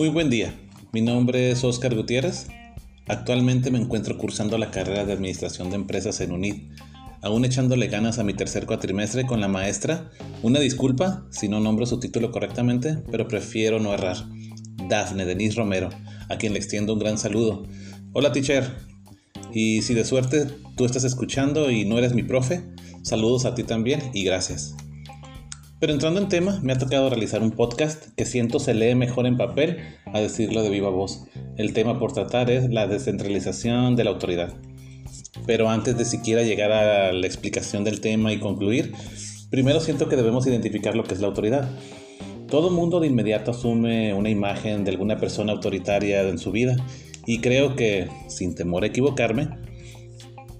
Muy buen día, mi nombre es Oscar Gutiérrez. Actualmente me encuentro cursando la carrera de Administración de Empresas en UNID, aún echándole ganas a mi tercer cuatrimestre con la maestra. Una disculpa si no nombro su título correctamente, pero prefiero no errar. Dafne Denise Romero, a quien le extiendo un gran saludo. Hola teacher, y si de suerte tú estás escuchando y no eres mi profe, saludos a ti también y gracias. Pero entrando en tema, me ha tocado realizar un podcast que siento se lee mejor en papel a decirlo de viva voz. El tema por tratar es la descentralización de la autoridad. Pero antes de siquiera llegar a la explicación del tema y concluir, primero siento que debemos identificar lo que es la autoridad. Todo mundo de inmediato asume una imagen de alguna persona autoritaria en su vida y creo que, sin temor a equivocarme,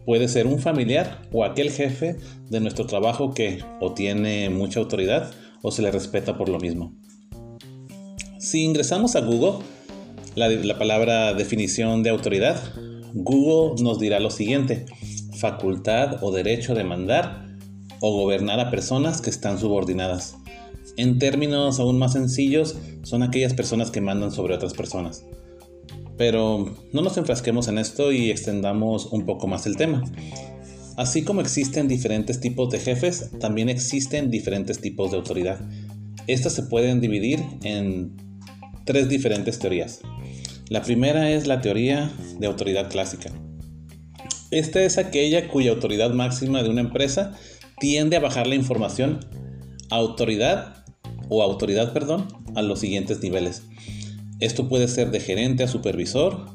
Puede ser un familiar o aquel jefe de nuestro trabajo que o tiene mucha autoridad o se le respeta por lo mismo. Si ingresamos a Google, la, palabra definición de autoridad, Google nos dirá lo siguiente, facultad o derecho de mandar o gobernar a personas que están subordinadas. En términos aún más sencillos, son aquellas personas que mandan sobre otras personas. Pero no nos enfrasquemos en esto y extendamos un poco más el tema. Así como existen diferentes tipos de jefes, también existen diferentes tipos de autoridad. Estas se pueden dividir en tres diferentes teorías. La primera es la teoría de autoridad clásica. Esta es aquella cuya autoridad máxima de una empresa tiende a bajar la información autoridad o autoridad, perdón, a los siguientes niveles. Esto puede ser de gerente a supervisor,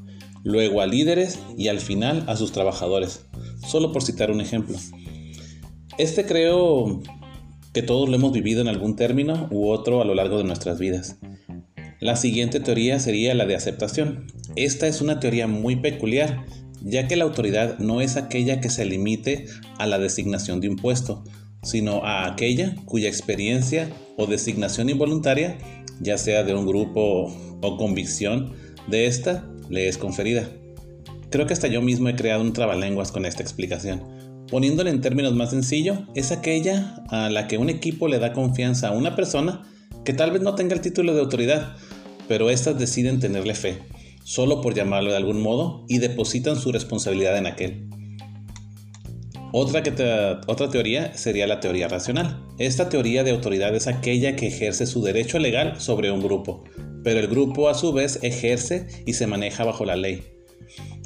luego a líderes y al final a sus trabajadores, solo por citar un ejemplo. Este creo que todos lo hemos vivido en algún término u otro a lo largo de nuestras vidas. La siguiente teoría sería la de aceptación. Esta es una teoría muy peculiar, ya que la autoridad no es aquella que se limite a la designación de un puesto, sino a aquella cuya experiencia o designación involuntaria, ya sea de un grupo o convicción de esta le es conferida. Creo que hasta yo mismo he creado un trabalenguas con esta explicación. Poniéndole en términos más sencillos, es aquella a la que un equipo le da confianza a una persona que tal vez no tenga el título de autoridad, pero éstas deciden tenerle fe, solo por llamarlo de algún modo, y depositan su responsabilidad en aquel. Otra, que otra teoría sería la teoría racional. Esta teoría de autoridad es aquella que ejerce su derecho legal sobre un grupo, pero el grupo a su vez ejerce y se maneja bajo la ley.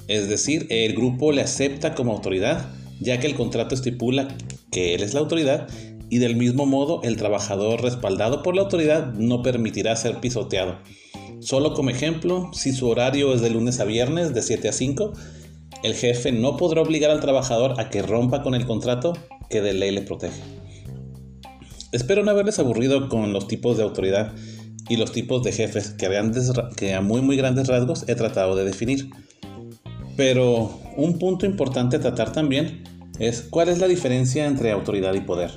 Es decir, el grupo le acepta como autoridad, ya que el contrato estipula que él es la autoridad y del mismo modo el trabajador respaldado por la autoridad no permitirá ser pisoteado. Solo como ejemplo, si su horario es de lunes a viernes de 7 a 5, el jefe no podrá obligar al trabajador a que rompa con el contrato que de ley le protege. Espero no haberles aburrido con los tipos de autoridad y los tipos de jefes que, a muy muy grandes rasgos he tratado de definir. Pero un punto importante a tratar también es cuál es la diferencia entre autoridad y poder.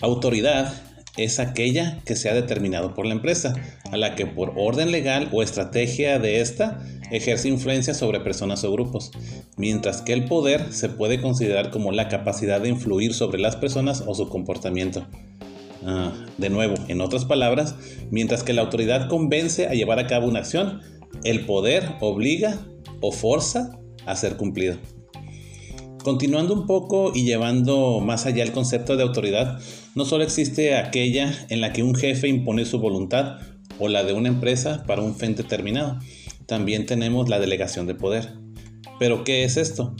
Autoridad es aquella que se ha determinado por la empresa, a la que por orden legal o estrategia de esta ejerce influencia sobre personas o grupos, mientras que el poder se puede considerar como la capacidad de influir sobre las personas o su comportamiento. Ah, de nuevo, en otras palabras, mientras que la autoridad convence a llevar a cabo una acción, el poder obliga o forza a ser cumplido. Continuando un poco y llevando más allá el concepto de autoridad, no solo existe aquella en la que un jefe impone su voluntad o la de una empresa para un fin determinado, también tenemos la delegación de poder. ¿Pero qué es esto?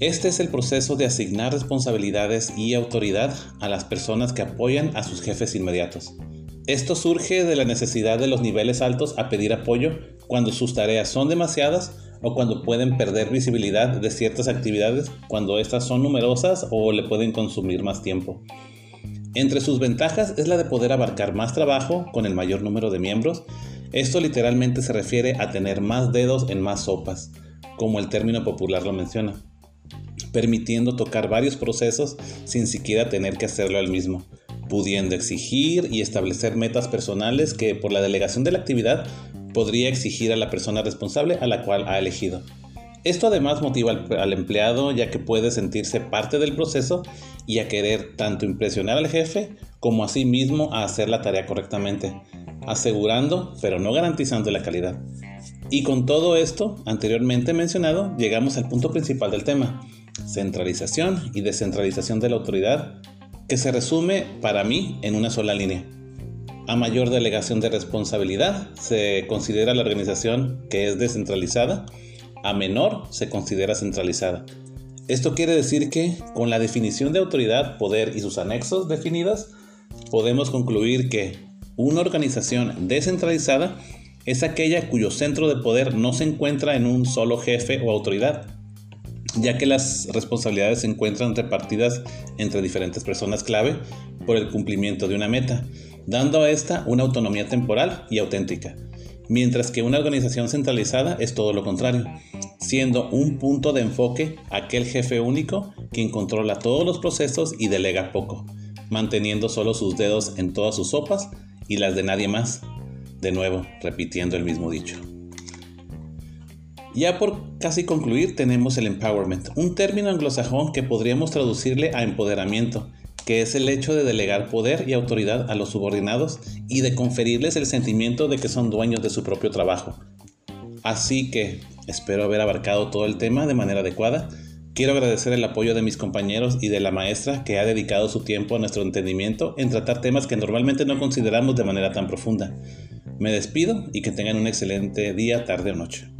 Este es el proceso de asignar responsabilidades y autoridad a las personas que apoyan a sus jefes inmediatos. Esto surge de la necesidad de los niveles altos a pedir apoyo cuando sus tareas son demasiadas o cuando pueden perder visibilidad de ciertas actividades cuando estas son numerosas o le pueden consumir más tiempo. Entre sus ventajas es la de poder abarcar más trabajo con el mayor número de miembros. Esto literalmente se refiere a tener más dedos en más sopas, como el término popular lo menciona permitiendo tocar varios procesos sin siquiera tener que hacerlo al mismo, pudiendo exigir y establecer metas personales que por la delegación de la actividad podría exigir a la persona responsable a la cual ha elegido. Esto además motiva al, empleado ya que puede sentirse parte del proceso y a querer tanto impresionar al jefe como a sí mismo a hacer la tarea correctamente. asegurando pero no garantizando la calidad. Y con todo esto anteriormente mencionado, llegamos al punto principal del tema, centralización y descentralización de la autoridad, que se resume para mí en una sola línea. A mayor delegación de responsabilidad. Se considera la organización que es descentralizada, a menor se considera centralizada. Esto quiere decir que con la definición de autoridad, poder y sus anexos definidas, podemos concluir que una organización descentralizada es aquella cuyo centro de poder no se encuentra en un solo jefe o autoridad, ya que las responsabilidades se encuentran repartidas entre diferentes personas clave por el cumplimiento de una meta, dando a esta una autonomía temporal y auténtica, mientras que una organización centralizada es todo lo contrario, siendo un punto de enfoque aquel jefe único quien controla todos los procesos y delega poco, manteniendo solo sus dedos en todas sus sopas y las de nadie más, de nuevo, repitiendo el mismo dicho. Ya por casi concluir tenemos el empowerment, un término anglosajón que podríamos traducirle a empoderamiento, que es el hecho de delegar poder y autoridad a los subordinados y de conferirles el sentimiento de que son dueños de su propio trabajo. Así que espero haber abarcado todo el tema de manera adecuada. Quiero agradecer el apoyo de mis compañeros y de la maestra que ha dedicado su tiempo a nuestro entendimiento en tratar temas que normalmente no consideramos de manera tan profunda. Me despido y que tengan un excelente día, tarde o noche.